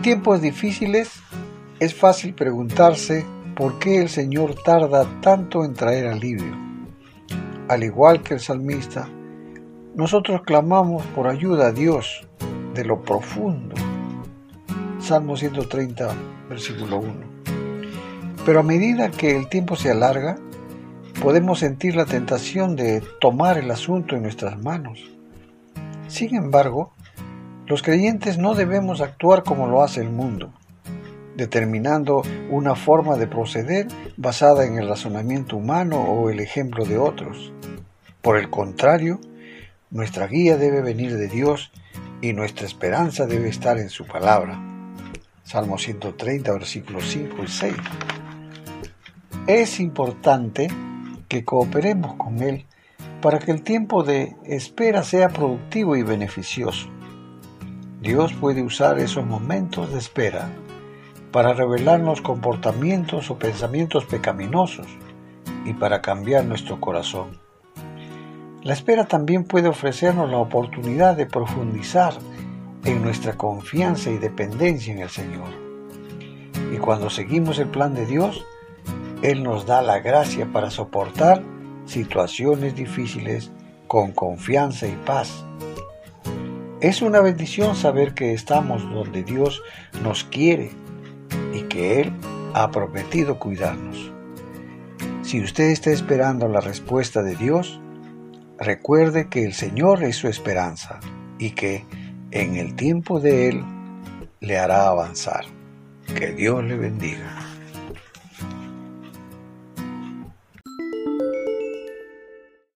tiempos difíciles es fácil preguntarse por qué el Señor tarda tanto en traer alivio. Al igual que el salmista, nosotros clamamos por ayuda a Dios de lo profundo. Salmo 130, versículo 1. Pero a medida que el tiempo se alarga, podemos sentir la tentación de tomar el asunto en nuestras manos. Sin embargo, los creyentes no debemos actuar como lo hace el mundo, determinando una forma de proceder basada en el razonamiento humano o el ejemplo de otros. Por el contrario, nuestra guía debe venir de Dios y nuestra esperanza debe estar en su palabra. Salmo 130, versículos 5 y 6. Es importante que cooperemos con Él para que el tiempo de espera sea productivo y beneficioso. Dios puede usar esos momentos de espera para revelarnos comportamientos o pensamientos pecaminosos y para cambiar nuestro corazón. La espera también puede ofrecernos la oportunidad de profundizar en nuestra confianza y dependencia en el Señor. Y cuando seguimos el plan de Dios, Él nos da la gracia para soportar situaciones difíciles con confianza y paz es una bendición saber que estamos donde Dios nos quiere y que Él ha prometido cuidarnos. Si usted está esperando la respuesta de Dios, recuerde que el Señor es su esperanza y que en el tiempo de Él le hará avanzar. Que Dios le bendiga.